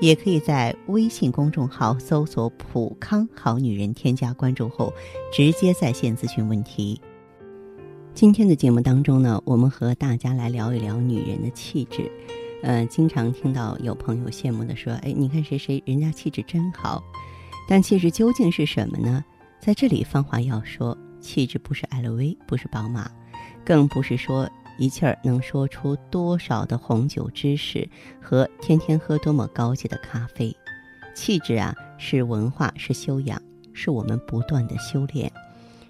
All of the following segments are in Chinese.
也可以在微信公众号搜索“普康好女人”，添加关注后，直接在线咨询问题。今天的节目当中呢，我们和大家来聊一聊女人的气质。呃，经常听到有朋友羡慕的说：“哎，你看谁谁，人家气质真好。”但气质究竟是什么呢？在这里，芳华要说，气质不是 LV，不是宝马，更不是说。一气儿能说出多少的红酒知识和天天喝多么高级的咖啡，气质啊是文化，是修养，是我们不断的修炼，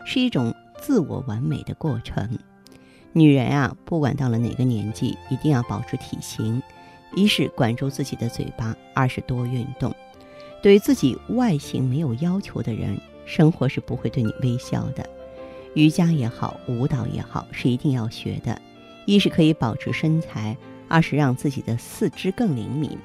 是一种自我完美的过程。女人啊，不管到了哪个年纪，一定要保持体型，一是管住自己的嘴巴，二是多运动。对自己外形没有要求的人，生活是不会对你微笑的。瑜伽也好，舞蹈也好，是一定要学的。一是可以保持身材，二是让自己的四肢更灵敏，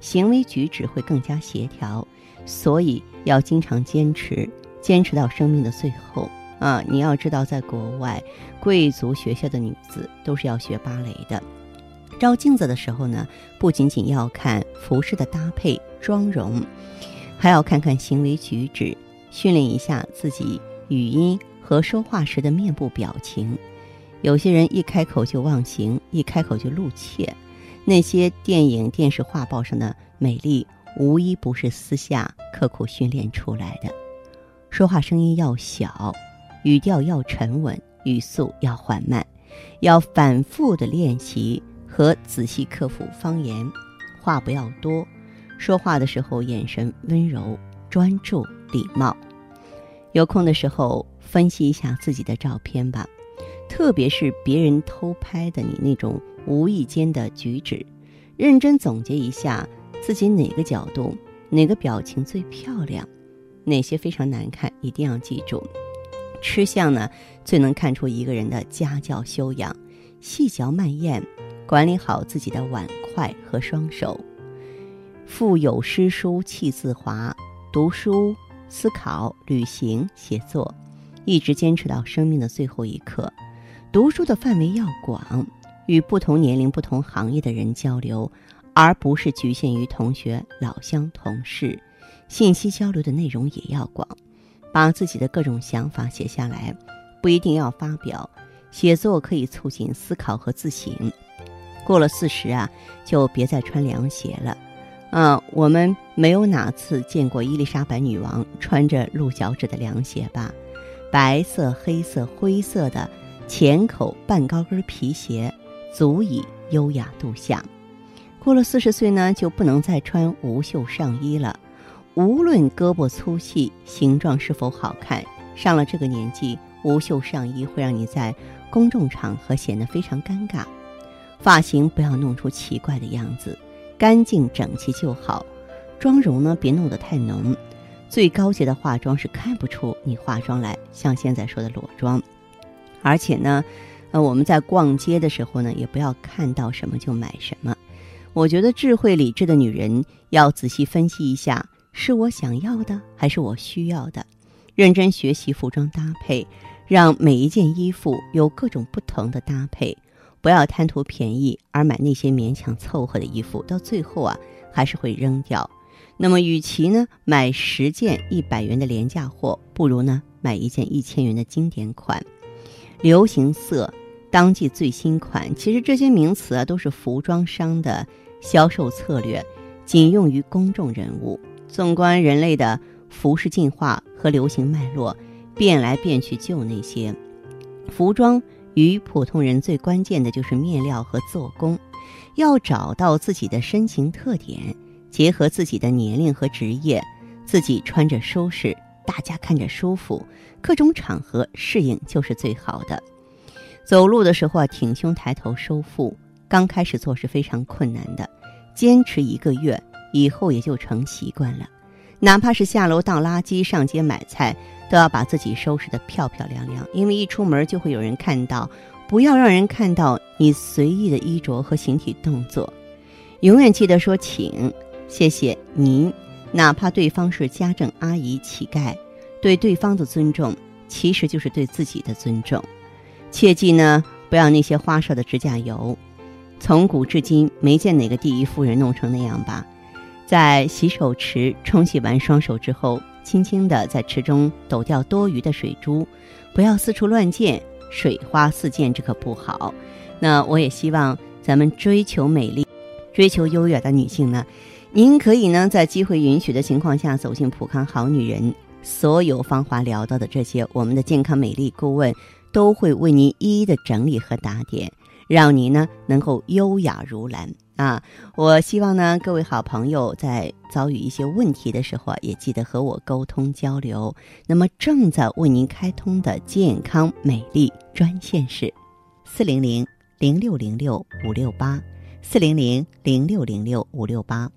行为举止会更加协调，所以要经常坚持，坚持到生命的最后啊！你要知道，在国外，贵族学校的女子都是要学芭蕾的。照镜子的时候呢，不仅仅要看服饰的搭配、妆容，还要看看行为举止，训练一下自己语音和说话时的面部表情。有些人一开口就忘形，一开口就露怯，那些电影、电视、画报上的美丽，无一不是私下刻苦训练出来的。说话声音要小，语调要沉稳，语速要缓慢，要反复的练习和仔细克服方言。话不要多，说话的时候眼神温柔、专注、礼貌。有空的时候分析一下自己的照片吧。特别是别人偷拍的你那种无意间的举止，认真总结一下自己哪个角度、哪个表情最漂亮，哪些非常难看，一定要记住。吃相呢，最能看出一个人的家教修养。细嚼慢咽，管理好自己的碗筷和双手。腹有诗书气自华，读书、思考、旅行、写作，一直坚持到生命的最后一刻。读书的范围要广，与不同年龄、不同行业的人交流，而不是局限于同学、老乡、同事。信息交流的内容也要广，把自己的各种想法写下来，不一定要发表。写作可以促进思考和自省。过了四十啊，就别再穿凉鞋了。嗯，我们没有哪次见过伊丽莎白女王穿着露脚趾的凉鞋吧？白色、黑色、灰色的。浅口半高跟皮鞋足以优雅度夏。过了四十岁呢，就不能再穿无袖上衣了。无论胳膊粗细、形状是否好看，上了这个年纪，无袖上衣会让你在公众场合显得非常尴尬。发型不要弄出奇怪的样子，干净整齐就好。妆容呢，别弄得太浓。最高级的化妆是看不出你化妆来，像现在说的裸妆。而且呢，呃，我们在逛街的时候呢，也不要看到什么就买什么。我觉得智慧理智的女人要仔细分析一下，是我想要的还是我需要的。认真学习服装搭配，让每一件衣服有各种不同的搭配。不要贪图便宜而买那些勉强凑合的衣服，到最后啊，还是会扔掉。那么，与其呢买十件一百元的廉价货，不如呢买一件一千元的经典款。流行色、当季最新款，其实这些名词啊都是服装商的销售策略，仅用于公众人物。纵观人类的服饰进化和流行脉络，变来变去就那些。服装与普通人最关键的就是面料和做工，要找到自己的身形特点，结合自己的年龄和职业，自己穿着舒适。大家看着舒服，各种场合适应就是最好的。走路的时候啊，挺胸抬头收腹，刚开始做是非常困难的，坚持一个月以后也就成习惯了。哪怕是下楼倒垃圾、上街买菜，都要把自己收拾得漂漂亮亮，因为一出门就会有人看到。不要让人看到你随意的衣着和形体动作。永远记得说“请”“谢谢”“您”，哪怕对方是家政阿姨、乞丐，对对方的尊重其实就是对自己的尊重。切记呢，不要那些花哨的指甲油。从古至今，没见哪个第一夫人弄成那样吧？在洗手池冲洗完双手之后，轻轻地在池中抖掉多余的水珠，不要四处乱溅，水花四溅，这可不好。那我也希望咱们追求美丽、追求优雅的女性呢，您可以呢在机会允许的情况下走进普康好女人，所有芳华聊到的这些，我们的健康美丽顾问都会为您一一的整理和打点。让您呢能够优雅如兰啊！我希望呢各位好朋友在遭遇一些问题的时候啊，也记得和我沟通交流。那么正在为您开通的健康美丽专线是四零零零六零六五六八四零零零六零六五六八。